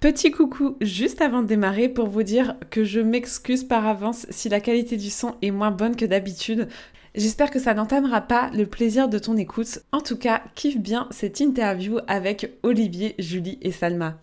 Petit coucou juste avant de démarrer pour vous dire que je m'excuse par avance si la qualité du son est moins bonne que d'habitude. J'espère que ça n'entamera pas le plaisir de ton écoute. En tout cas, kiffe bien cette interview avec Olivier, Julie et Salma.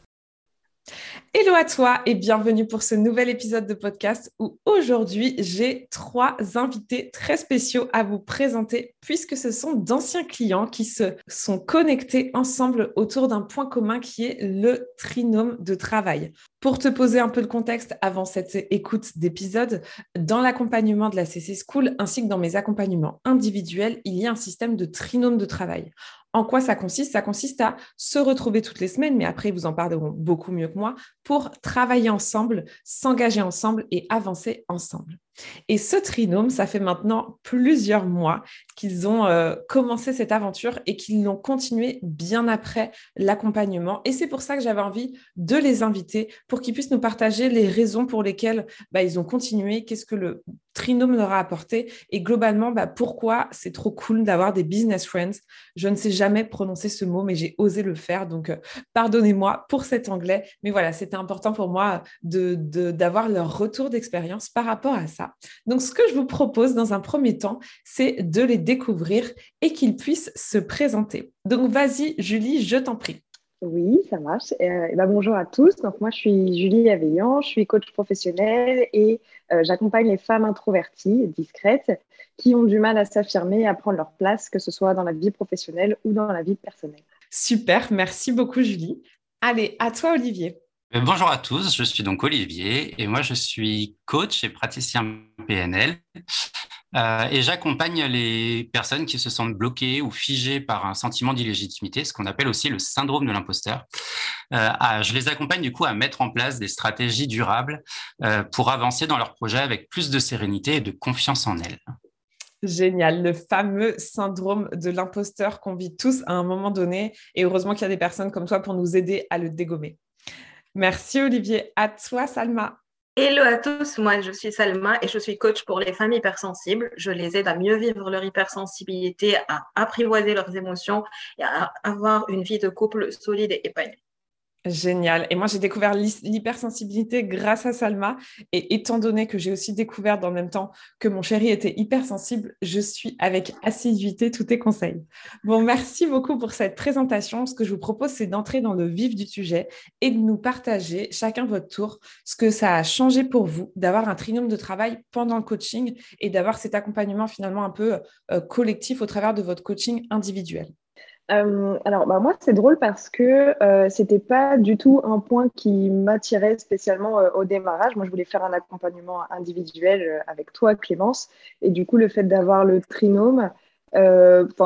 Hello à toi et bienvenue pour ce nouvel épisode de podcast où aujourd'hui j'ai trois invités très spéciaux à vous présenter puisque ce sont d'anciens clients qui se sont connectés ensemble autour d'un point commun qui est le trinôme de travail. Pour te poser un peu de contexte avant cette écoute d'épisode, dans l'accompagnement de la CC School ainsi que dans mes accompagnements individuels, il y a un système de trinôme de travail. En quoi ça consiste? Ça consiste à se retrouver toutes les semaines, mais après, vous en parleront beaucoup mieux que moi, pour travailler ensemble, s'engager ensemble et avancer ensemble. Et ce trinôme, ça fait maintenant plusieurs mois qu'ils ont euh, commencé cette aventure et qu'ils l'ont continué bien après l'accompagnement. Et c'est pour ça que j'avais envie de les inviter pour qu'ils puissent nous partager les raisons pour lesquelles bah, ils ont continué, qu'est-ce que le trinôme leur a apporté et globalement bah, pourquoi c'est trop cool d'avoir des business friends. Je ne sais jamais prononcer ce mot, mais j'ai osé le faire. Donc, euh, pardonnez-moi pour cet anglais. Mais voilà, c'était important pour moi d'avoir de, leur retour d'expérience par rapport à ça. Donc, ce que je vous propose dans un premier temps, c'est de les découvrir et qu'ils puissent se présenter. Donc, vas-y, Julie, je t'en prie. Oui, ça marche. Euh, ben, bonjour à tous. Donc, moi, je suis Julie Aveillant, je suis coach professionnelle et euh, j'accompagne les femmes introverties, discrètes, qui ont du mal à s'affirmer et à prendre leur place, que ce soit dans la vie professionnelle ou dans la vie personnelle. Super, merci beaucoup, Julie. Allez, à toi, Olivier. Euh, bonjour à tous, je suis donc Olivier et moi je suis coach et praticien PNL euh, et j'accompagne les personnes qui se sentent bloquées ou figées par un sentiment d'illégitimité, ce qu'on appelle aussi le syndrome de l'imposteur. Euh, je les accompagne du coup à mettre en place des stratégies durables pour avancer dans leur projet avec plus de sérénité et de confiance en elles. Génial, le fameux syndrome de l'imposteur qu'on vit tous à un moment donné. Et heureusement qu'il y a des personnes comme toi pour nous aider à le dégommer. Merci Olivier. À toi Salma. Hello à tous, moi je suis Salma et je suis coach pour les femmes hypersensibles. Je les aide à mieux vivre leur hypersensibilité, à apprivoiser leurs émotions et à avoir une vie de couple solide et épanouie. Génial. Et moi, j'ai découvert l'hypersensibilité grâce à Salma. Et étant donné que j'ai aussi découvert dans le même temps que mon chéri était hypersensible, je suis avec assiduité tous tes conseils. Bon, merci beaucoup pour cette présentation. Ce que je vous propose, c'est d'entrer dans le vif du sujet et de nous partager chacun votre tour ce que ça a changé pour vous d'avoir un trinôme de travail pendant le coaching et d'avoir cet accompagnement finalement un peu euh, collectif au travers de votre coaching individuel. Euh, alors, bah, moi, c'est drôle parce que euh, c'était pas du tout un point qui m'attirait spécialement euh, au démarrage. Moi, je voulais faire un accompagnement individuel euh, avec toi, Clémence. Et du coup, le fait d'avoir le trinôme,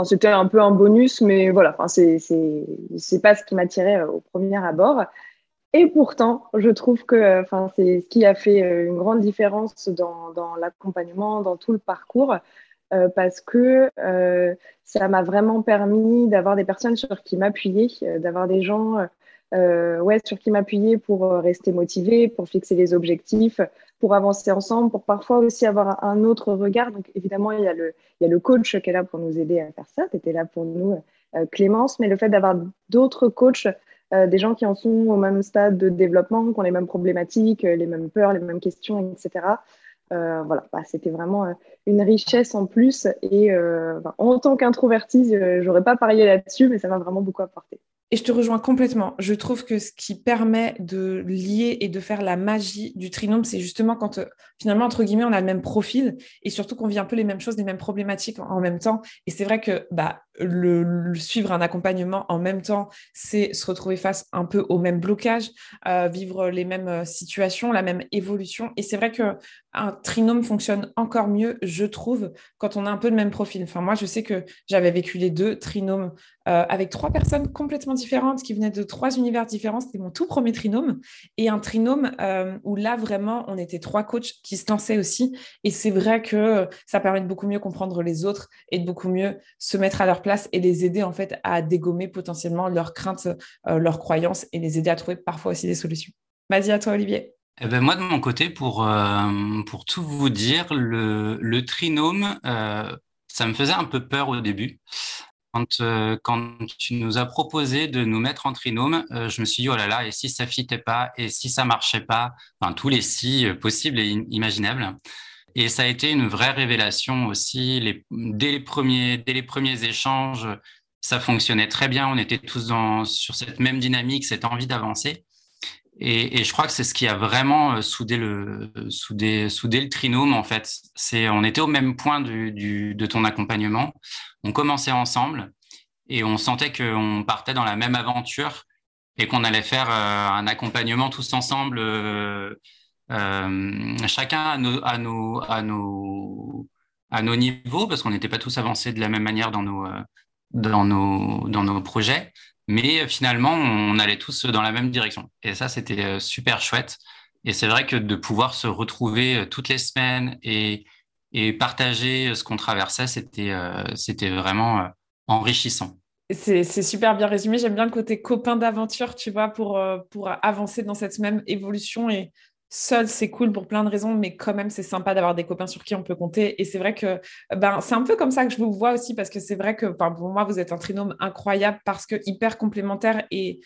c'était un peu un bonus, mais voilà, c'est pas ce qui m'attirait au premier abord. Et pourtant, je trouve que c'est ce qui a fait une grande différence dans l'accompagnement, dans tout le parcours. Euh, parce que euh, ça m'a vraiment permis d'avoir des personnes sur qui m'appuyer, euh, d'avoir des gens ouais, sur qui m'appuyer pour rester motivé, pour fixer les objectifs, pour avancer ensemble, pour parfois aussi avoir un autre regard. Donc évidemment, il y a le, il y a le coach qui est là pour nous aider à faire ça. Tu étais là pour nous, Clémence, mais le fait d'avoir d'autres coachs, des gens qui en sont au même stade de développement, qui ont les mêmes problématiques, les mêmes peurs, les mêmes questions, etc. Euh, voilà, bah, c'était vraiment euh, une richesse en plus. Et euh, bah, en tant qu'introvertie, j'aurais pas parié là-dessus, mais ça m'a vraiment beaucoup apporté. Et je te rejoins complètement. Je trouve que ce qui permet de lier et de faire la magie du trinôme, c'est justement quand euh, finalement, entre guillemets, on a le même profil et surtout qu'on vit un peu les mêmes choses, les mêmes problématiques en, même temps. Et c'est vrai que bah, le, suivre un accompagnement en même temps, c'est se retrouver face un peu au même blocage, euh, vivre les mêmes euh, situations, la même évolution. Et c'est vrai que un trinôme fonctionne encore mieux, je trouve, quand on a un peu le même profil. Enfin, moi, je sais que j'avais vécu les deux trinômes avec trois personnes complètement différentes, qui venaient de trois univers différents. C'était mon tout premier trinôme. Et un trinôme euh, où là, vraiment, on était trois coachs qui se lançaient aussi. Et c'est vrai que ça permet de beaucoup mieux comprendre les autres et de beaucoup mieux se mettre à leur place et les aider en fait à dégommer potentiellement leurs craintes, euh, leurs croyances et les aider à trouver parfois aussi des solutions. Vas-y à toi, Olivier. Eh ben moi, de mon côté, pour, euh, pour tout vous dire, le, trinôme, ça me faisait un peu peur au début. Quand, euh, quand tu nous as proposé de nous mettre en trinôme, je me suis dit, oh là là, et si ça fitait pas, et si ça marchait pas, enfin, tous les si possibles et imaginables. Et ça a été une vraie révélation aussi. Dès, les premiers, échanges, ça fonctionnait très bien. On était tous sur cette même dynamique, cette envie d'avancer. Et, je crois que c'est ce qui a vraiment euh, soudé le, soudé, trinôme, en fait. C'est, on était au même point de ton accompagnement. On commençait ensemble et on sentait qu'on partait dans la même aventure et qu'on allait faire euh, un accompagnement tous ensemble, euh, chacun à nos, niveaux, parce qu'on n'était pas tous avancés de la même manière dans nos projets. Mais euh, finalement, on allait tous dans la même direction. Et ça, c'était euh, super chouette. Et c'est vrai que de pouvoir se retrouver euh, toutes les semaines et, partager ce qu'on traversait, c'était c'était vraiment enrichissant. C'est super bien résumé. J'aime bien le côté copain d'aventure, tu vois, pour, pour avancer dans cette même évolution et seul, c'est cool pour plein de raisons, mais quand même, c'est sympa d'avoir des copains sur qui on peut compter. Et c'est vrai que ben, c'est un peu comme ça que je vous vois aussi, parce que c'est vrai que pour moi, vous êtes un trinôme incroyable parce que hyper complémentaire et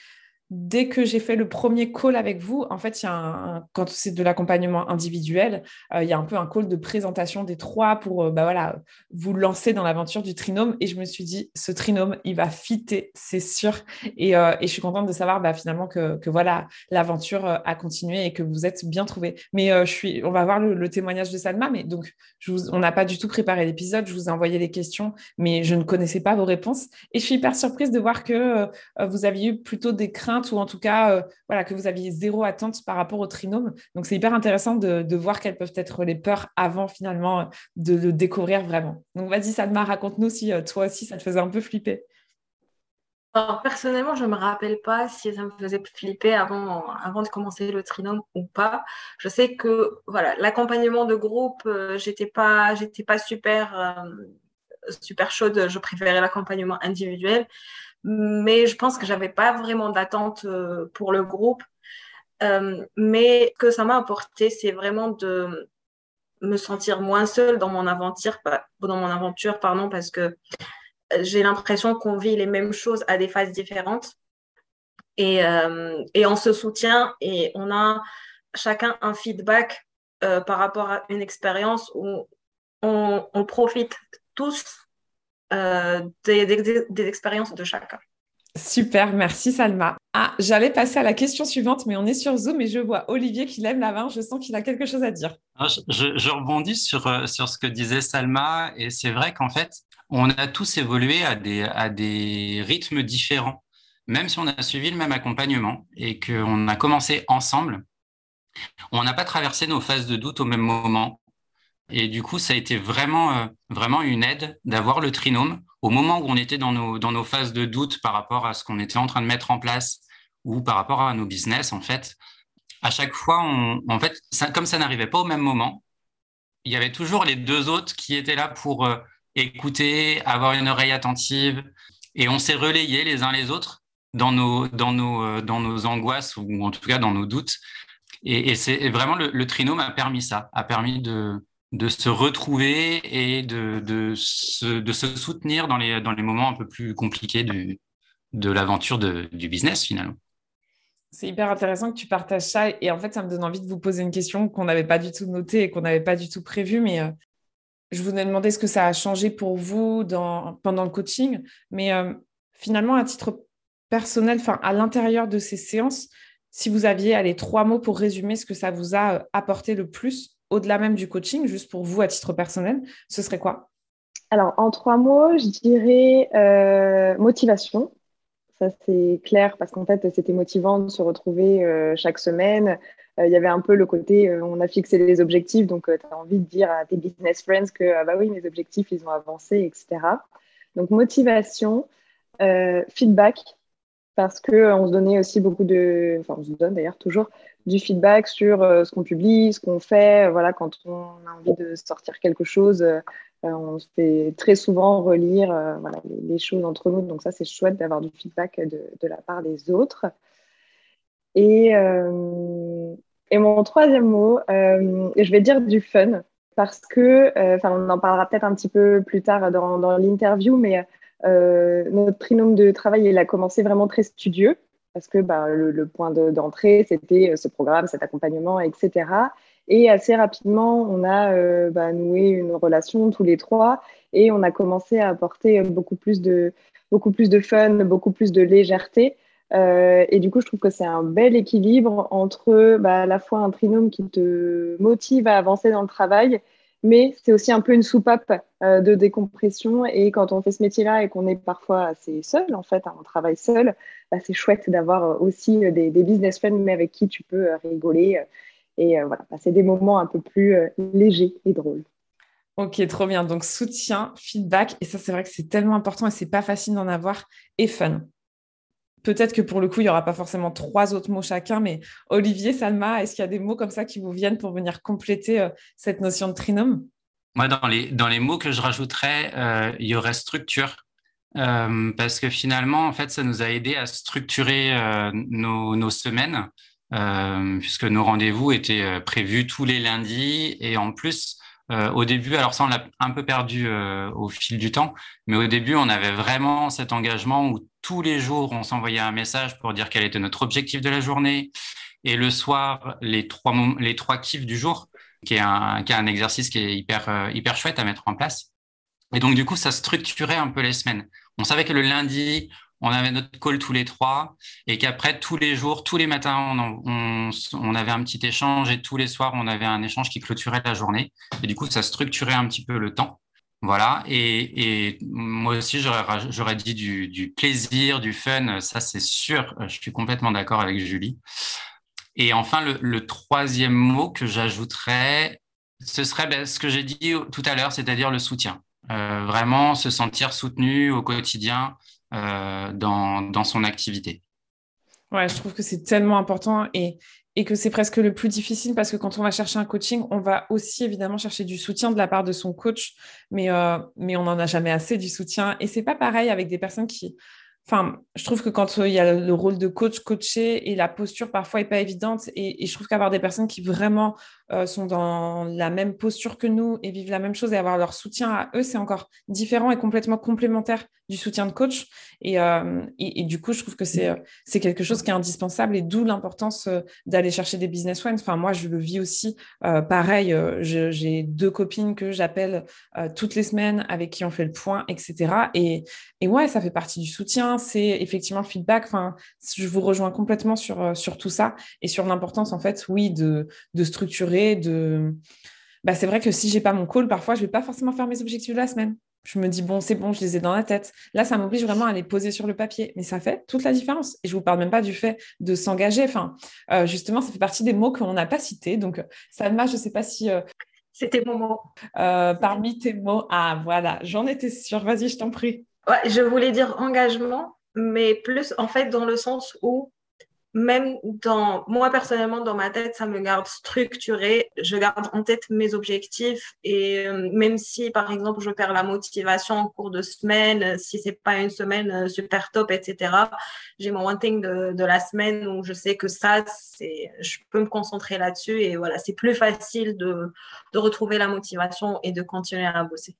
dès que j'ai fait le premier call avec vous, en fait, y a un, quand c'est de l'accompagnement individuel, euh, il y a un peu un call de présentation des trois pour euh, bah voilà, vous lancer dans l'aventure du trinôme. Et je me suis dit, ce trinôme, il va fitter, c'est sûr. Et, euh, je suis contente de savoir bah, finalement que, voilà, l'aventure a continué et que vous êtes bien trouvés. Mais je suis, on va voir le, témoignage de Salma. Mais donc, on n'a pas du tout préparé l'épisode. Je vous ai envoyé les questions, mais je ne connaissais pas vos réponses. Et je suis hyper surprise de voir que vous aviez eu plutôt des craintes ou en tout cas euh, voilà, que vous aviez zéro attente par rapport au trinôme. Donc c'est hyper intéressant de, voir quelles peuvent être les peurs avant finalement de le découvrir vraiment. Donc vas-y Salma, raconte-nous si euh, toi aussi ça te faisait un peu flipper. personnellement, je ne me rappelle pas si ça me faisait flipper avant, de commencer le trinôme ou pas. Je sais que voilà, l'accompagnement de groupe, euh, j'étais pas, j'étais pas super, super chaude. Je préférais l'accompagnement individuel mais je pense que j'avais pas vraiment d'attente euh, pour le groupe. Euh, mais que ça m'a apporté, c'est vraiment de me sentir moins seule dans mon aventure, dans mon aventure pardon, parce que j'ai l'impression qu'on vit les mêmes choses à des phases différentes. Et, euh, et on se soutient et on a chacun un feedback par rapport à une expérience où on profite tous euh, des, expériences de chacun. Super, merci Salma. Ah, j'allais passer à la question suivante, mais on est sur Zoom et je vois Olivier qui lève la main. Je sens qu'il a quelque chose à dire. Ah, je, rebondis sur, euh, sur ce que disait Salma et c'est vrai qu'en fait, on a tous évolué à des, à des rythmes différents. Même si on a suivi le même accompagnement et qu'on a commencé ensemble, on n'a pas traversé nos phases de doute au même moment. Et du coup, ça a été vraiment, euh, vraiment une aide d'avoir le trinôme au moment où on était dans nos, dans nos phases de doute par rapport à ce qu'on était en train de mettre en place ou par rapport à nos business, en fait. À chaque fois, en fait, comme ça n'arrivait pas au même moment, il y avait toujours les deux autres qui étaient là pour euh, écouter, avoir une oreille attentive, et on s'est relayés les uns les autres dans nos, dans nos, euh, dans nos angoisses ou en tout cas dans nos doutes. Et, et c'est vraiment le, le trinôme a permis ça, a permis de, de se retrouver et de, de, se, de se soutenir dans les, dans les moments un peu plus compliqués du, de l'aventure du business finalement. C'est hyper intéressant que tu partages ça et en fait ça me donne envie de vous poser une question qu'on n'avait pas du tout notée et qu'on n'avait pas du tout prévue mais euh, je vous ai demandé ce que ça a changé pour vous dans, pendant le coaching mais euh, finalement à titre personnel, à l'intérieur de ces séances, si vous aviez allez, trois mots pour résumer ce que ça vous a euh, apporté le plus, au-delà même du coaching, juste pour vous à titre personnel, ce serait quoi? Alors, en trois mots, je dirais euh, motivation. Ça, c'est clair parce qu'en fait, c'était motivant de se retrouver euh, chaque semaine. Euh, il y avait un peu le côté, on a fixé les objectifs, donc tu as envie de dire à tes business friends que, ah bah oui, mes objectifs, ils ont avancé, etc. Donc, motivation, feedback, parce qu'on se donnait aussi beaucoup de, enfin on se donne d'ailleurs toujours du feedback sur ce qu'on publie, ce qu'on fait. Voilà, quand on a envie de sortir quelque chose, on se fait très souvent relire les, choses entre nous. Donc ça, c'est chouette d'avoir du feedback de, la part des autres. Et, et mon troisième mot, je vais dire du fun parce que, euh, enfin, on en parlera peut-être un petit peu plus tard dans, dans l'interview, mais euh, notre trinôme de travail, il a commencé vraiment très studieux parce que bah, le, point d'entrée, c'était euh, ce programme, cet accompagnement, etc. Et assez rapidement, on a bah, noué une relation tous les trois et on a commencé à apporter beaucoup plus de, beaucoup plus de fun, beaucoup plus de légèreté. Euh, et du coup, je trouve que c'est un bel équilibre entre bah, à la fois un trinôme qui te motive à avancer dans le travail, mais c'est aussi un peu une soupape euh, de décompression. Et quand on fait ce métier-là et qu'on est parfois assez seul, en fait, hein, on travaille seul, bah, c'est chouette d'avoir aussi des, business friends, mais avec qui tu peux euh, rigoler et voilà, passer des moments un peu plus légers et drôles. Ok, trop bien. Donc soutien, feedback, et ça c'est vrai que c'est tellement important et c'est pas facile d'en avoir, et fun. Peut-être que pour le coup, il n'y aura pas forcément trois autres mots chacun, mais Olivier, Salma, est-ce qu'il y a des mots comme ça qui vous viennent pour venir compléter euh, cette notion de trinôme? Moi, dans les, mots que je rajouterais, euh, il y aurait structure. Euh, parce que finalement, en fait, ça nous a aidé à structurer nos, semaines, puisque nos rendez-vous étaient prévus tous les lundis. Et en plus, au début, alors ça, on l'a un peu perdu au fil du temps, mais au début, on avait vraiment cet engagement où tous les jours, on s'envoyait un message pour dire quel était notre objectif de la journée. Et le soir, les trois, les trois kiffs du jour, qui est, un, qui est un exercice qui est hyper, euh, hyper chouette à mettre en place. Et donc, du coup, ça structurait un peu les semaines. On savait que le lundi, on avait notre call tous les trois et qu'après, tous les jours, tous les matins, on, avait un petit échange et tous les soirs, on avait un échange qui clôturait la journée. Et du coup, ça structurait un petit peu le temps. Voilà, et, moi aussi, j'aurais dit du, plaisir, du fun, ça c'est sûr, je suis complètement d'accord avec Julie. Et enfin, le, troisième mot que j'ajouterais, ce serait ben, ce que j'ai dit tout à l'heure, c'est-à-dire le soutien. Euh, vraiment se sentir soutenu au quotidien dans, dans son activité. Ouais, je trouve que c'est tellement important et, et que c'est presque le plus difficile parce que quand on va chercher un coaching, on va aussi évidemment chercher du soutien de la part de son coach, mais, euh, mais on n'en a jamais assez du soutien. Et c'est pas pareil avec des personnes qui, Enfin, je trouve que quand euh, il y a le rôle de coach, coaché et la posture parfois est pas évidente, et, je trouve qu'avoir des personnes qui vraiment euh, sont dans la même posture que nous et vivent la même chose et avoir leur soutien à eux, c'est encore différent et complètement complémentaire du soutien de coach. Et, euh, et, du coup, je trouve que c'est c'est quelque chose qui est indispensable et d'où l'importance d'aller chercher des business friends. Enfin, moi, je le vis aussi. pareil, j'ai deux copines que j'appelle toutes les semaines avec qui on fait le point, etc. Et, et ouais, ça fait partie du soutien c'est effectivement le feedback. Enfin, je vous rejoins complètement sur, euh, sur tout ça et sur l'importance, en fait, oui, de, de structurer, de... Bah, c'est vrai que si j'ai pas mon call, parfois, je vais pas forcément faire mes objectifs de la semaine. Je me dis, bon, c'est bon, je les ai dans la tête. Là, ça m'oblige vraiment à les poser sur le papier. Mais ça fait toute la différence. Et je vous parle même pas du fait de s'engager. Enfin, euh, justement, ça fait partie des mots qu'on n'a pas cités. Donc, Salma, je sais pas si... Euh, C'était mon mot. parmi tes mots, ah voilà, j'en étais sûre. Vas-y, je t'en prie. Ouais, je voulais dire engagement, mais plus en fait dans le sens où même dans moi personnellement dans ma tête ça me garde structuré. Je garde en tête mes objectifs et euh, même si par exemple je perds la motivation en cours de semaine si c'est pas une semaine euh, super top etc j'ai mon one thing de, de, la semaine où je sais que ça c'est je peux me concentrer là-dessus et voilà c'est plus facile de, de retrouver la motivation et de continuer à bosser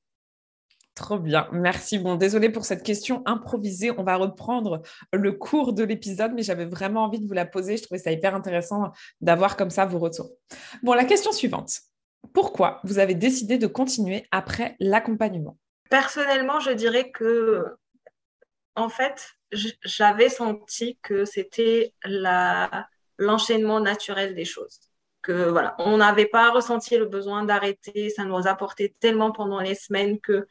Trop bien, merci. Bon, désolé pour cette question improvisée. On va reprendre le cours de l'épisode, mais j'avais vraiment envie de vous la poser. Je trouvais ça hyper intéressant d'avoir comme ça vos retours. Bon, la question suivante. Pourquoi vous avez décidé de continuer après l'accompagnement? Personnellement, je dirais que, en fait, j'avais senti que c'était l'enchaînement naturel des choses que voilà, on n'avait pas ressenti le besoin d'arrêter, ça nous a apporté tellement pendant les semaines que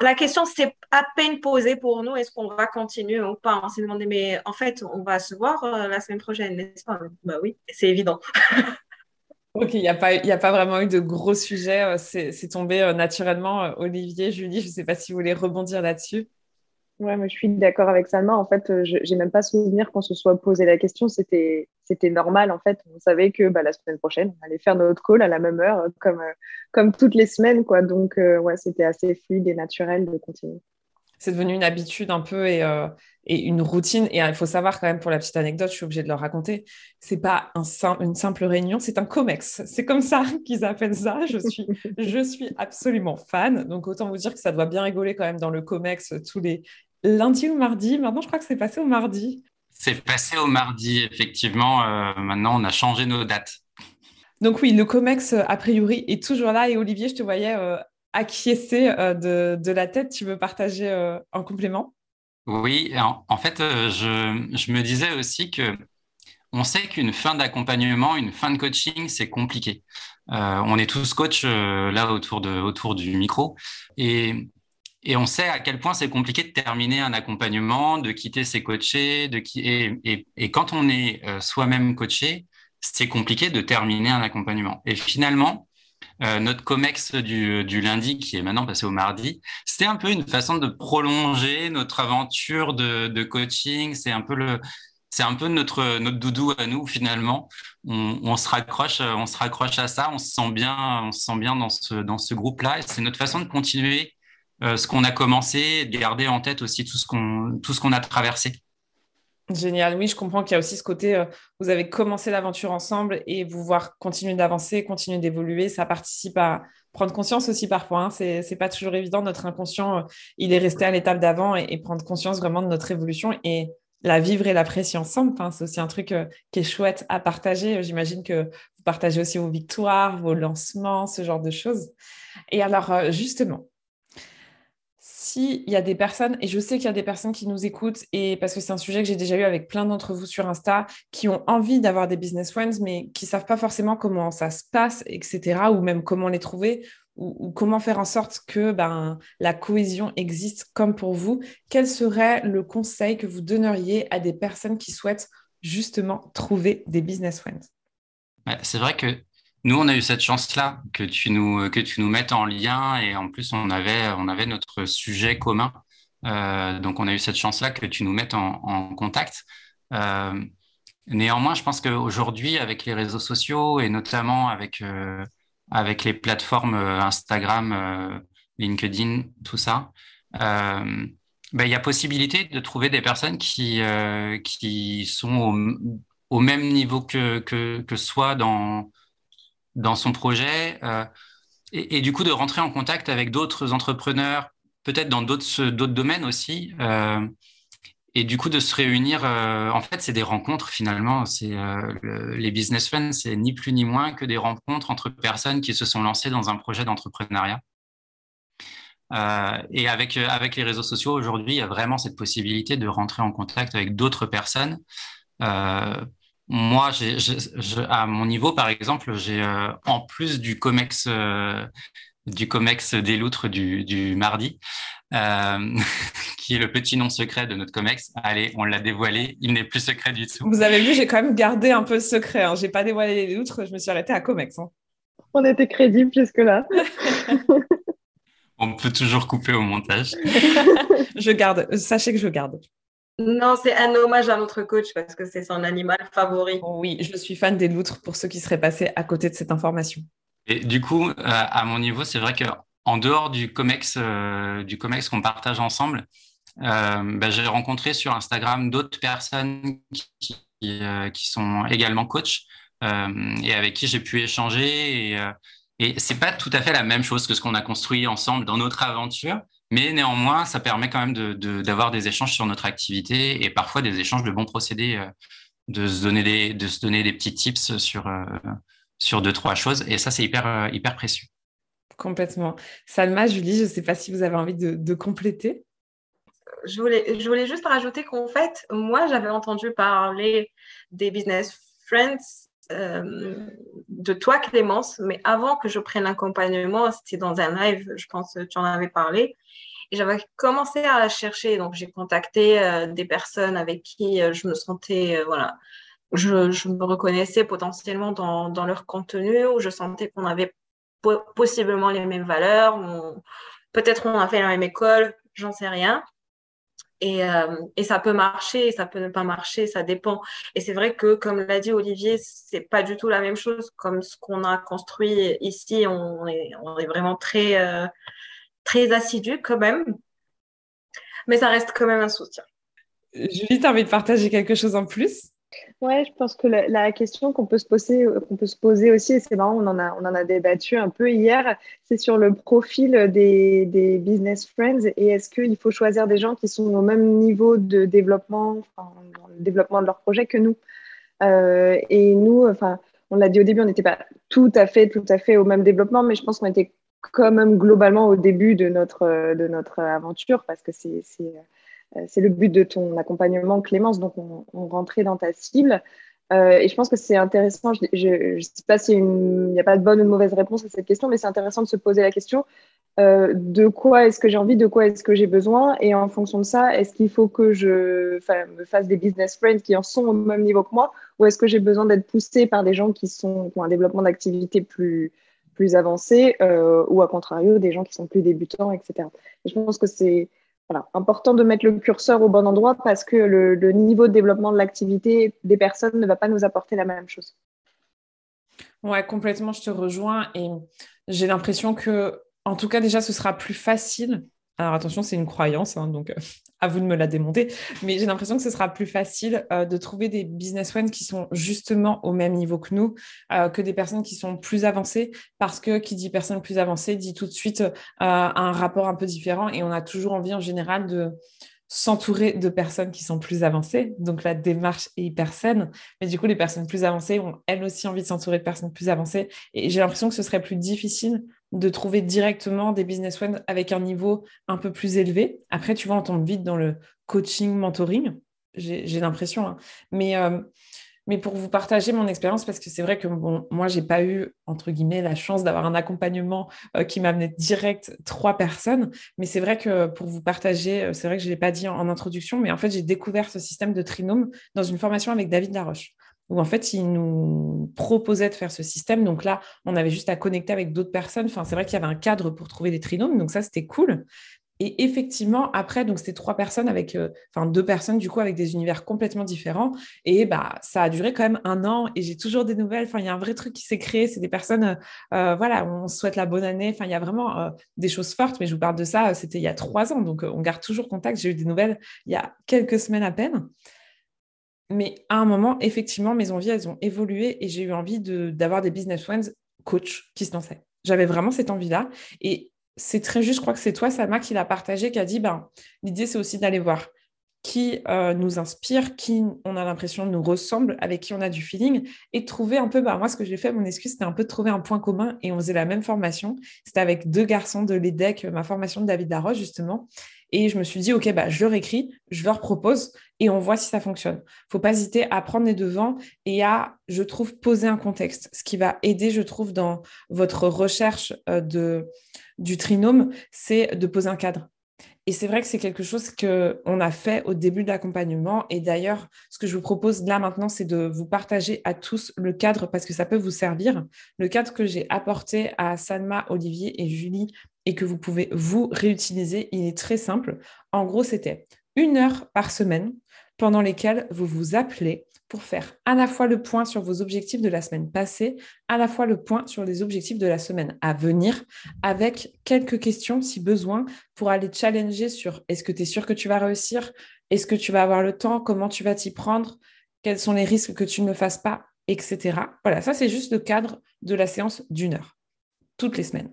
La question s'est à peine posée pour nous, est-ce qu'on va continuer ou pas? On s'est demandé, mais en fait, on va se voir euh, la semaine prochaine, n'est-ce pas? Bah oui, c'est évident. ok, il n'y a, pas, a pas vraiment eu de gros sujets, euh, c'est tombé euh, naturellement. Olivier, Julie, je ne sais pas si vous voulez rebondir là-dessus. Ouais, mais je suis d'accord avec Salma. En fait, euh, je n'ai même pas souvenir qu'on se soit posé la question. C'était, c'était normal. En fait, on savait que bah, la semaine prochaine, on allait faire notre call à la même heure, comme, euh, comme toutes les semaines. Quoi. Donc, ouais, c'était assez fluide et naturel de continuer c'est devenu une habitude un peu et, euh, une routine. Et euh, il faut savoir quand même, pour la petite anecdote, je suis obligée de le raconter, c'est pas un une simple réunion, c'est un COMEX. C'est comme ça qu'ils appellent ça. Je suis, je suis absolument fan. Donc autant vous dire que ça doit bien rigoler quand même dans le COMEX tous les lundis ou mardis. Maintenant, je crois que c'est passé au mardi. C'est passé au mardi, effectivement. Euh, maintenant, on a changé nos dates. Donc oui, le COMEX, a priori, est toujours là. Et Olivier, je te voyais acquiescer euh, de, la tête. Tu veux partager euh, en complément? Oui, en, fait, euh, je, me disais aussi que on sait qu'une fin d'accompagnement, une fin de coaching, c'est compliqué. on est tous coachs là autour, de, autour du micro et, et on sait à quel point c'est compliqué de terminer un accompagnement, de quitter ses coachés, de qui, et, et, quand on est soi-même coaché, c'est compliqué de terminer un accompagnement. Et finalement, euh, notre COMEX du, lundi, qui est maintenant passé au mardi, c'était un peu une façon de prolonger notre aventure de, coaching. C'est un peu le, c'est un peu notre, notre doudou à nous finalement. On, se raccroche, on se raccroche à ça, on se sent bien, on se sent bien dans ce, dans ce groupe-là. c'est notre façon de continuer euh, ce qu'on a commencé, de garder en tête aussi tout ce qu'on, a traversé. Génial. Oui, je comprends qu'il y a aussi ce côté, euh, vous avez commencé l'aventure ensemble et vous voir continuer d'avancer, continuer d'évoluer, ça participe à prendre conscience aussi parfois. Hein. C'est, pas toujours évident. Notre inconscient, euh, il est resté à l'étape d'avant et, prendre conscience vraiment de notre évolution et la vivre et l'apprécier ensemble. Enfin, c'est aussi un truc qui est chouette à partager. J'imagine que vous partagez aussi vos victoires, vos lancements, ce genre de choses. Et alors, justement, il y a des personnes, et je sais qu'il y a des personnes qui nous écoutent, et parce que c'est un sujet que j'ai déjà eu avec plein d'entre vous sur Insta, qui ont envie d'avoir des business friends, mais qui ne savent pas forcément comment ça se passe, etc., ou même comment les trouver, ou, comment faire en sorte que ben, la cohésion existe comme pour vous, quel serait le conseil que vous donneriez à des personnes qui souhaitent justement trouver des business friends? C'est vrai que nous, on a eu cette chance-là que tu nous que tu nous mettes en lien et en plus on avait on avait notre sujet commun. Euh, donc on a eu cette chance-là que tu nous mettes en, contact. Euh, néanmoins, je pense qu'aujourd'hui, avec les réseaux sociaux et notamment avec euh, avec les plateformes Instagram, LinkedIn, tout ça, ben, il y a possibilité de trouver des personnes qui qui sont au, au même niveau que que, que soi dans dans son projet euh, et, du coup de rentrer en contact avec d'autres entrepreneurs, peut-être dans d'autres domaines aussi. Euh, et du coup de se réunir, euh, en fait, c'est des rencontres finalement. C'est les business friends, c'est ni plus ni moins que des rencontres entre personnes qui se sont lancées dans un projet d'entrepreneuriat. et avec avec les réseaux sociaux aujourd'hui, il y a vraiment cette possibilité de rentrer en contact avec d'autres personnes moi, à mon niveau, par exemple, j'ai euh, en plus du comex euh, du comex des loutres du, mardi, euh, qui est le petit nom secret de notre comex. Allez, on l'a dévoilé, il n'est plus secret du tout. Vous avez vu, j'ai quand même gardé un peu secret. Hein. J'ai pas dévoilé les loutres, je me suis arrêtée à comex. Hein. On était crédible jusque-là. on peut toujours couper au montage. je garde, sachez que je garde. Non, c'est un hommage à notre coach parce que c'est son animal favori. oui, je suis fan des loutres pour ceux qui seraient passés à côté de cette information. Et du coup, euh, à mon niveau, c'est vrai que en dehors du comex, euh, du comex qu'on partage ensemble, euh, bah, j'ai rencontré sur Instagram d'autres personnes qui, qui, sont également coachs et avec qui j'ai pu échanger. Et, et c'est pas tout à fait la même chose que ce qu'on a construit ensemble dans notre aventure, mais néanmoins, ça permet quand même d'avoir de, des échanges sur notre activité et parfois des échanges de bons procédés, euh, de, se donner des, de se donner des petits tips sur, euh, sur deux, trois choses. Et ça, c'est hyper, euh, hyper précieux. Complètement. Salma, Julie, je ne sais pas si vous avez envie de, compléter. Je voulais, je voulais juste rajouter qu'en fait, moi, j'avais entendu parler des business friends de toi, Clémence, mais avant que je prenne l'accompagnement, c'était dans un live, je pense que tu en avais parlé. Et j'avais commencé à chercher, donc j'ai contacté euh, des personnes avec qui euh, je me sentais, euh, voilà, je, me reconnaissais potentiellement dans, dans, leur contenu, où je sentais qu'on avait possiblement les mêmes valeurs, peut-être on a fait la même école, j'en sais rien. Et, et, ça peut marcher, ça peut ne pas marcher, ça dépend. Et c'est vrai que, comme l'a dit Olivier, c'est pas du tout la même chose comme ce qu'on a construit ici. On est, vraiment très, très assidu quand même, mais ça reste quand même un soutien. Julie, tu as envie de partager quelque chose en plus? Ouais, je pense que la, question qu'on peut se poser, qu'on peut se poser aussi, et c'est marrant, on en a, on en a débattu un peu hier, c'est sur le profil des, des business friends et est-ce qu'il faut choisir des gens qui sont au même niveau de développement, enfin, le développement de leur projet que nous. Euh, et nous, enfin, on l'a dit au début, on n'était pas tout à fait, tout à fait au même développement, mais je pense qu'on était quand même globalement au début de notre, de notre aventure parce que c'est euh, c'est le but de ton accompagnement, Clémence. Donc, on, rentrait dans ta cible. Euh, et je pense que c'est intéressant. Je ne sais pas s'il n'y a pas de bonne ou de mauvaise réponse à cette question, mais c'est intéressant de se poser la question euh, de quoi est-ce que j'ai envie, de quoi est-ce que j'ai besoin, et en fonction de ça, est-ce qu'il faut que je me fasse des business friends qui en sont au même niveau que moi, ou est-ce que j'ai besoin d'être poussé par des gens qui, sont, qui ont un développement d'activité plus, plus avancé, ou à contrario, des gens qui sont plus débutants, etc. Et je pense que c'est important de mettre le curseur au bon endroit parce que le, niveau de développement de l'activité des personnes ne va pas nous apporter la même chose. Ouais, complètement, je te rejoins et j'ai l'impression que, en tout cas, déjà, ce sera plus facile alors attention, c'est une croyance, hein, donc euh, à vous de me la démonter, mais j'ai l'impression que ce sera plus facile euh, de trouver des business qui sont justement au même niveau que nous, euh, que des personnes qui sont plus avancées, parce que qui dit personne plus avancée dit tout de suite un rapport un peu différent et on a toujours envie en général de s'entourer de personnes qui sont plus avancées. Donc la démarche est hyper saine. Mais du coup, les personnes plus avancées ont elles aussi envie de s'entourer de personnes plus avancées. Et j'ai l'impression que ce serait plus difficile de trouver directement des business avec un niveau un peu plus élevé. Après, tu vois, on tombe vite dans le coaching, mentoring. J'ai l'impression. Hein. Mais euh, mais pour vous partager mon expérience, parce que c'est vrai que bon, moi, j'ai pas eu, entre guillemets, la chance d'avoir un accompagnement euh, qui m'a amené direct trois personnes. Mais c'est vrai que pour vous partager, euh, c'est vrai que je ne l'ai pas dit en, introduction, mais en fait, j'ai découvert ce système de trinôme dans une formation avec David Laroche où en fait, il nous proposait de faire ce système. Donc là, on avait juste à connecter avec d'autres personnes. Enfin, c'est vrai qu'il y avait un cadre pour trouver des trinômes, donc ça, c'était cool. Et effectivement, après, donc c'était trois personnes avec, euh, deux personnes du coup avec des univers complètement différents. Et bah, ça a duré quand même un an et j'ai toujours des nouvelles. Enfin, il y a un vrai truc qui s'est créé. C'est des personnes, euh, euh, voilà, on souhaite la bonne année. Enfin, il y a vraiment des choses fortes. Mais je vous parle de ça, c'était il y a trois ans, donc on garde toujours contact. J'ai eu des nouvelles il y a quelques semaines à peine. Mais à un moment, effectivement, mes envies, elles ont évolué et j'ai eu envie d'avoir des business friends coach qui se lançaient. J'avais vraiment cette envie-là. Et c'est très juste, je crois que c'est toi, Salma, qui l'a partagé, qui a dit, ben, l'idée, c'est aussi d'aller voir qui euh, nous inspire, qui on a l'impression nous ressemble, avec qui on a du feeling, et trouver un peu, ben, moi ce que j'ai fait, mon excuse, c'était un peu de trouver un point commun, et on faisait la même formation. C'était avec deux garçons de l'EDEC, ma formation de David Laroche, justement. Et je me suis dit, OK, bah, je leur écris, je leur propose, et on voit si ça fonctionne. faut pas hésiter à prendre les devants et à, je trouve, poser un contexte. Ce qui va aider, je trouve, dans votre recherche euh, de du trinôme, c'est de poser un cadre. Et c'est vrai que c'est quelque chose qu'on a fait au début de l'accompagnement. Et d'ailleurs, ce que je vous propose là maintenant, c'est de vous partager à tous le cadre parce que ça peut vous servir. Le cadre que j'ai apporté à Salma, Olivier et Julie et que vous pouvez vous réutiliser, il est très simple. En gros, c'était une heure par semaine pendant lesquelles vous vous appelez pour faire à la fois le point sur vos objectifs de la semaine passée, à la fois le point sur les objectifs de la semaine à venir, avec quelques questions si besoin pour aller challenger sur est-ce que tu es sûr que tu vas réussir, est-ce que tu vas avoir le temps, comment tu vas t'y prendre, quels sont les risques que tu ne fasses pas, etc. Voilà, ça c'est juste le cadre de la séance d'une heure, toutes les semaines.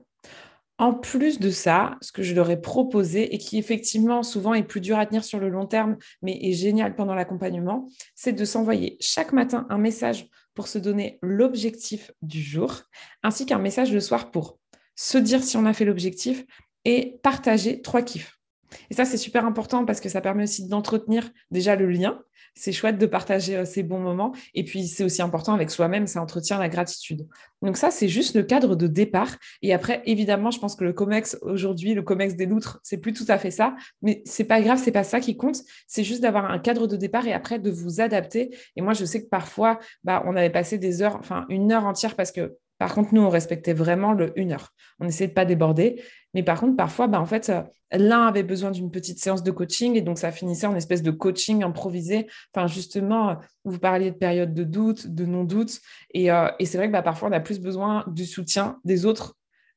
En plus de ça, ce que je leur ai proposé et qui effectivement souvent est plus dur à tenir sur le long terme, mais est génial pendant l'accompagnement, c'est de s'envoyer chaque matin un message pour se donner l'objectif du jour, ainsi qu'un message le soir pour se dire si on a fait l'objectif et partager trois kiffs. Et ça, c'est super important parce que ça permet aussi d'entretenir déjà le lien c'est chouette de partager euh, ces bons moments. Et puis, c'est aussi important avec soi-même, ça entretient la gratitude. Donc ça, c'est juste le cadre de départ. Et après, évidemment, je pense que le COMEX aujourd'hui, le COMEX des loutres, c'est plus tout à fait ça. Mais c'est pas grave, c'est pas ça qui compte. C'est juste d'avoir un cadre de départ et après de vous adapter. Et moi, je sais que parfois, bah, on avait passé des heures, enfin une heure entière parce que Par contre, nous, on respectait vraiment le 1 heure. On essayait de pas déborder. Mais par contre, parfois, bah, en fait, euh, l'un avait besoin d'une petite séance de coaching et donc ça finissait en espèce de coaching improvisé. Enfin, justement, euh, vous parliez de période de doute, de non-doute. Et, euh, et c'est vrai que bah, parfois, on a plus besoin du soutien des autres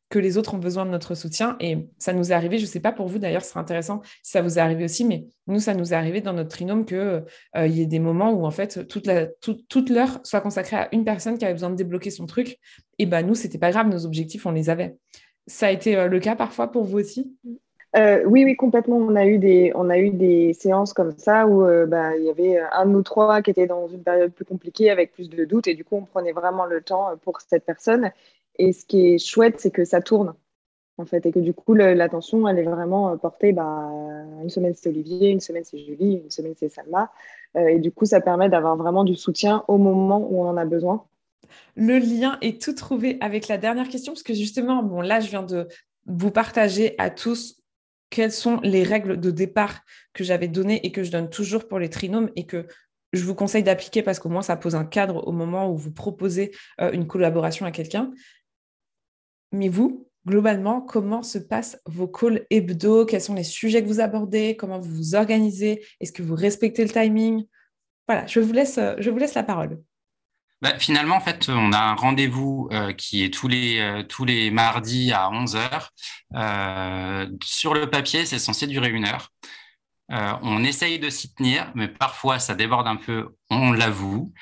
que les autres ont besoin de notre soutien. Et ça nous est arrivé, je ne sais pas pour vous d'ailleurs, ce serait intéressant si ça vous est arrivé aussi, mais nous, ça nous est arrivé dans notre trinôme qu'il il y ait des moments où en fait toute, l'heure soit consacrée à une personne qui avait besoin de débloquer son truc. Et ben nous, c'était pas grave, nos objectifs, on les avait. Ça a été euh, le cas parfois pour vous aussi? Euh, oui, oui, complètement. On a eu des, on a eu des séances comme ça où euh, bah, il y avait un de nous trois qui était dans une période plus compliquée avec plus de doutes et du coup on prenait vraiment le temps pour cette personne. Et ce qui est chouette, c'est que ça tourne en fait et que du coup l'attention elle est vraiment portée. Bah, une semaine c'est Olivier, une semaine c'est Julie, une semaine c'est Salma et du coup ça permet d'avoir vraiment du soutien au moment où on en a besoin. Le lien est tout trouvé avec la dernière question, parce que justement, bon, là, je viens de vous partager à tous quelles sont les règles de départ que j'avais données et que je donne toujours pour les trinômes et que je vous conseille d'appliquer parce qu'au moins ça pose un cadre au moment où vous proposez euh, une collaboration à quelqu'un. Mais vous, globalement, comment se passent vos calls hebdo? Quels sont les sujets que vous abordez? Comment vous vous organisez? Est-ce que vous respectez le timing? Voilà, je vous laisse, euh, je vous laisse la parole. Bah, finalement, en fait, on a un rendez-vous euh, qui est tous les, euh, tous les mardis à 11 heures. Euh, sur le papier, c'est censé durer une heure. on essaye de s'y tenir, mais parfois ça déborde un peu, on l'avoue.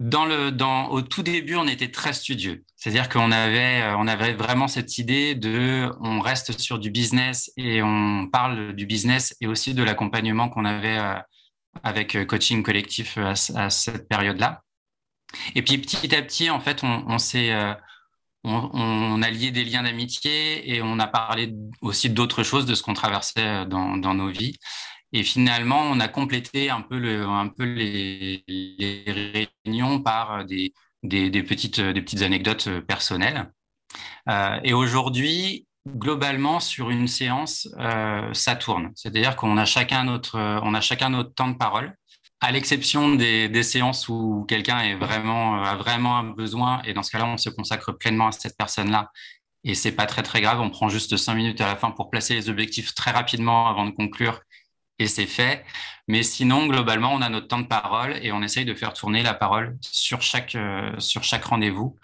Au tout début, on était très studieux. C'est-à-dire qu'on avait, on avait vraiment cette idée de, on reste sur du business et on parle du business et aussi de l'accompagnement qu'on avait avec euh, coaching collectif euh, à, cette période-là. Et puis petit à petit, en fait, euh, on, a lié des liens d'amitié et on a parlé aussi d'autres choses, de ce qu'on traversait dans, nos vies. Et finalement, on a complété un peu, les, réunions par des, petites, anecdotes personnelles. et aujourd'hui, globalement, sur une séance, euh, ça tourne. C'est-à-dire qu'on a chacun notre, euh, on a chacun notre temps de parole, à l'exception des, séances où quelqu'un a vraiment un besoin, et dans ce cas-là, on se consacre pleinement à cette personne-là. Et c'est pas très très grave, on prend juste cinq minutes à la fin pour placer les objectifs très rapidement avant de conclure, et c'est fait. Mais sinon, globalement, on a notre temps de parole et on essaye de faire tourner la parole sur chaque, euh, chaque rendez-vous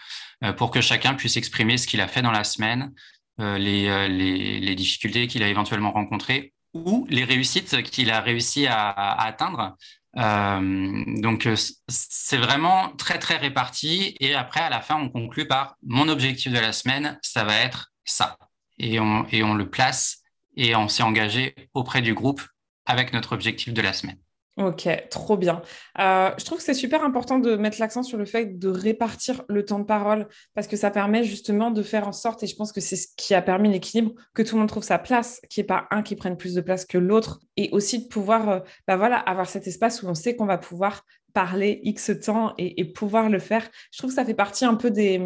pour que chacun puisse exprimer ce qu'il a fait dans la semaine, euh, euh, les, les, difficultés qu'il a éventuellement rencontrées ou les réussites qu'il a réussi à, atteindre. Euh, donc, c'est vraiment très, très réparti. Et après, à la fin, on conclut par mon objectif de la semaine, ça va être ça. Et on, et on le place et on s'est engagé auprès du groupe avec notre objectif de la semaine. Ok, trop bien. Euh, je trouve que c'est super important de mettre l'accent sur le fait de répartir le temps de parole parce que ça permet justement de faire en sorte, et je pense que c'est ce qui a permis l'équilibre, que tout le monde trouve sa place, qu'il n'y ait pas un qui prenne plus de place que l'autre, et aussi de pouvoir euh, bah voilà, avoir cet espace où on sait qu'on va pouvoir parler X temps et, et, pouvoir le faire. Je trouve que ça fait partie un peu des,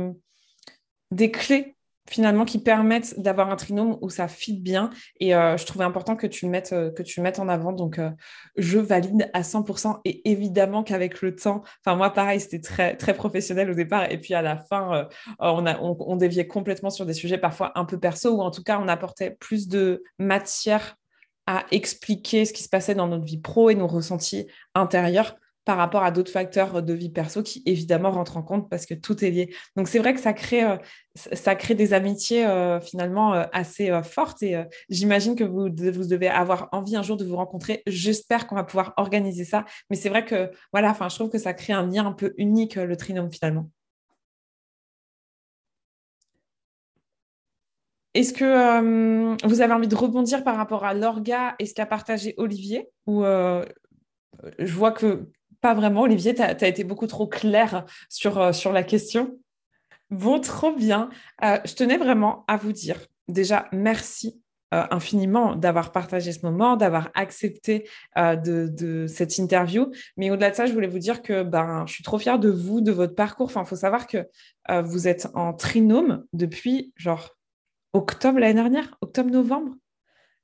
des clés finalement qui permettent d'avoir un trinôme où ça fit bien. Et euh, je trouvais important que tu le mettes, euh, que tu mettes en avant. Donc, euh, je valide à 100%. Et évidemment qu'avec le temps, enfin, moi, pareil, c'était très, très professionnel au départ. Et puis à la fin, on, on, déviait complètement sur des sujets parfois un peu perso, ou en tout cas, on apportait plus de matière à expliquer ce qui se passait dans notre vie pro et nos ressentis intérieurs par rapport à d'autres facteurs de vie perso qui évidemment rentrent en compte parce que tout est lié. Donc c'est vrai que ça crée, euh, des amitiés euh, finalement euh, assez fortes et j'imagine que vous, devez avoir envie un jour de vous rencontrer. J'espère qu'on va pouvoir organiser ça. Mais c'est vrai que voilà, je trouve que ça crée un lien un peu unique, le trinôme finalement. Est-ce que vous avez envie de rebondir par rapport à l'orga et ce qu'a partagé Olivier je vois que pas vraiment, Olivier, tu as, été beaucoup trop clair sur, euh, sur la question. Bon, trop bien. Euh, je tenais vraiment à vous dire, déjà, merci euh, infiniment d'avoir partagé ce moment, d'avoir accepté de, cette interview. Mais au-delà de ça, je voulais vous dire que ben, je suis trop fière de vous, de votre parcours. Enfin, il faut savoir que vous êtes en trinôme depuis genre octobre l'année dernière, octobre-novembre.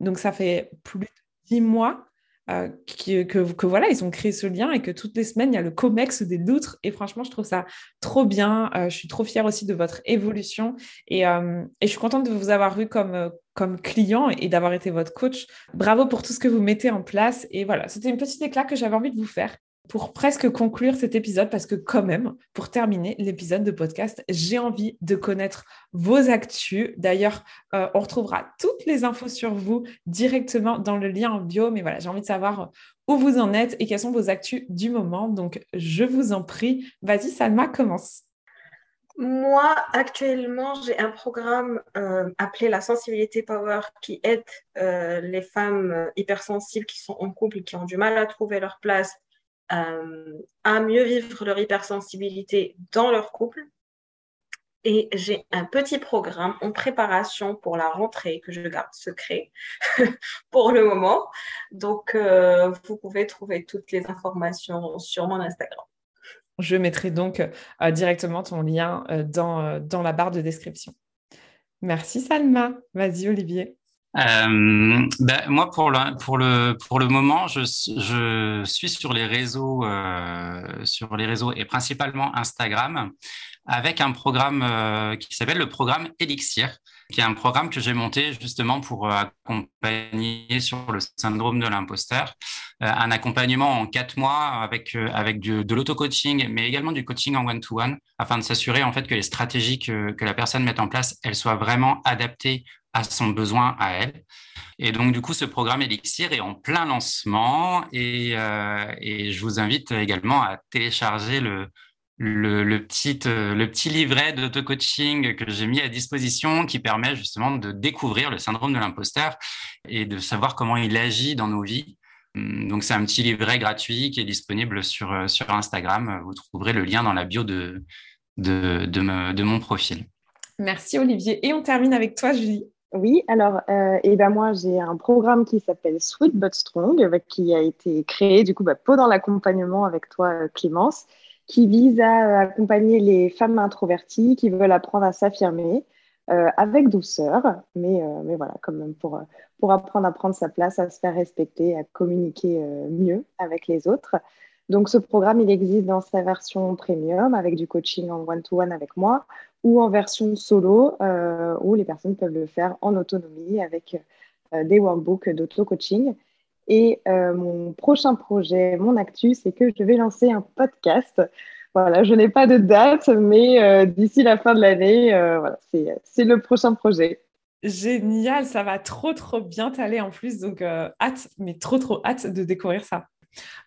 Donc, ça fait plus de dix mois euh, que, que, voilà, ils ont créé ce lien et que toutes les semaines, il y a le COMEX des loutres. Et franchement, je trouve ça trop bien. Euh, je suis trop fière aussi de votre évolution. Et, euh, et je suis contente de vous avoir eu comme, comme client et d'avoir été votre coach. Bravo pour tout ce que vous mettez en place. Et voilà, c'était une petite éclat que j'avais envie de vous faire pour presque conclure cet épisode, parce que quand même, pour terminer l'épisode de podcast, j'ai envie de connaître vos actus. D'ailleurs, euh, on retrouvera toutes les infos sur vous directement dans le lien en bio, mais voilà, j'ai envie de savoir où vous en êtes et quelles sont vos actus du moment. Donc, je vous en prie, vas-y Salma, commence. Moi, actuellement, j'ai un programme euh, appelé la sensibilité power qui aide euh, les femmes hypersensibles qui sont en couple, qui ont du mal à trouver leur place euh, à mieux vivre leur hypersensibilité dans leur couple. Et j'ai un petit programme en préparation pour la rentrée que je garde secret pour le moment. Donc, euh, vous pouvez trouver toutes les informations sur mon Instagram. Je mettrai donc euh, directement ton lien dans, dans la barre de description. Merci Salma. Vas-y Olivier. Euh, ben, moi, pour le, pour le, pour le moment, je, je suis sur les réseaux, euh, sur les réseaux et principalement Instagram, avec un programme euh, qui s'appelle le programme Elixir, qui est un programme que j'ai monté justement pour accompagner sur le syndrome de l'imposteur, un accompagnement en quatre mois avec avec du, de l'auto-coaching, mais également du coaching en one-to-one, afin de s'assurer en fait que les stratégies que, que la personne met en place, elles soient vraiment adaptées à son besoin à elle. Et donc, du coup, ce programme Elixir est en plein lancement et, euh, je vous invite également à télécharger le, le, petit, euh, le petit livret d'auto-coaching que j'ai mis à disposition qui permet justement de découvrir le syndrome de l'imposteur et de savoir comment il agit dans nos vies. Hum, donc, c'est un petit livret gratuit qui est disponible sur, euh, sur Instagram. Vous trouverez le lien dans la bio de, de, de mon profil. Merci Olivier. Et on termine avec toi, Julie. Oui, alors, euh, eh ben moi, j'ai un programme qui s'appelle Sweet But Strong, qui a été créé du coup bah, pendant l'accompagnement avec toi, euh, Clémence, qui vise à accompagner les femmes introverties qui veulent apprendre à s'affirmer euh, avec douceur, mais, euh, mais voilà, quand même pour, pour apprendre à prendre sa place, à se faire respecter, à communiquer euh, mieux avec les autres. Donc, ce programme, il existe dans sa version premium avec du coaching en one-to-one avec moi ou en version solo euh, où les personnes peuvent le faire en autonomie avec euh, des workbooks d'auto-coaching. Et euh, mon prochain projet, mon actu, c'est que je vais lancer un podcast. Voilà, je n'ai pas de date, mais d'ici la fin de l'année, voilà, c'est le prochain projet. Génial, ça va trop trop bien t'aller en plus, donc hâte, mais trop trop hâte de découvrir ça.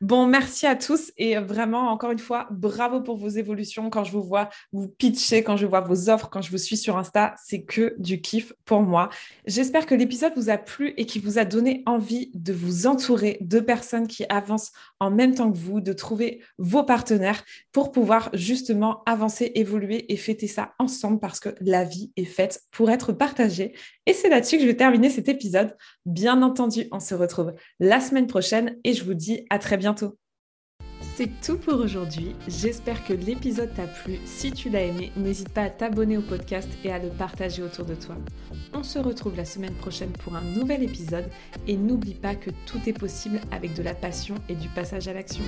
Bon, merci à tous et vraiment, encore une fois, bravo pour vos évolutions. Quand je vous vois vous pitcher, quand je vois vos offres, quand je vous suis sur Insta, c'est que du kiff pour moi. J'espère que l'épisode vous a plu et qu'il vous a donné envie de vous entourer de personnes qui avancent en même temps que vous, de trouver vos partenaires pour pouvoir justement avancer, évoluer et fêter ça ensemble parce que la vie est faite pour être partagée. Et c'est là-dessus que je vais terminer cet épisode. Bien entendu, on se retrouve la semaine prochaine et je vous dis à très bientôt. C'est tout pour aujourd'hui. J'espère que l'épisode t'a plu. Si tu l'as aimé, n'hésite pas à t'abonner au podcast et à le partager autour de toi. On se retrouve la semaine prochaine pour un nouvel épisode et n'oublie pas que tout est possible avec de la passion et du passage à l'action.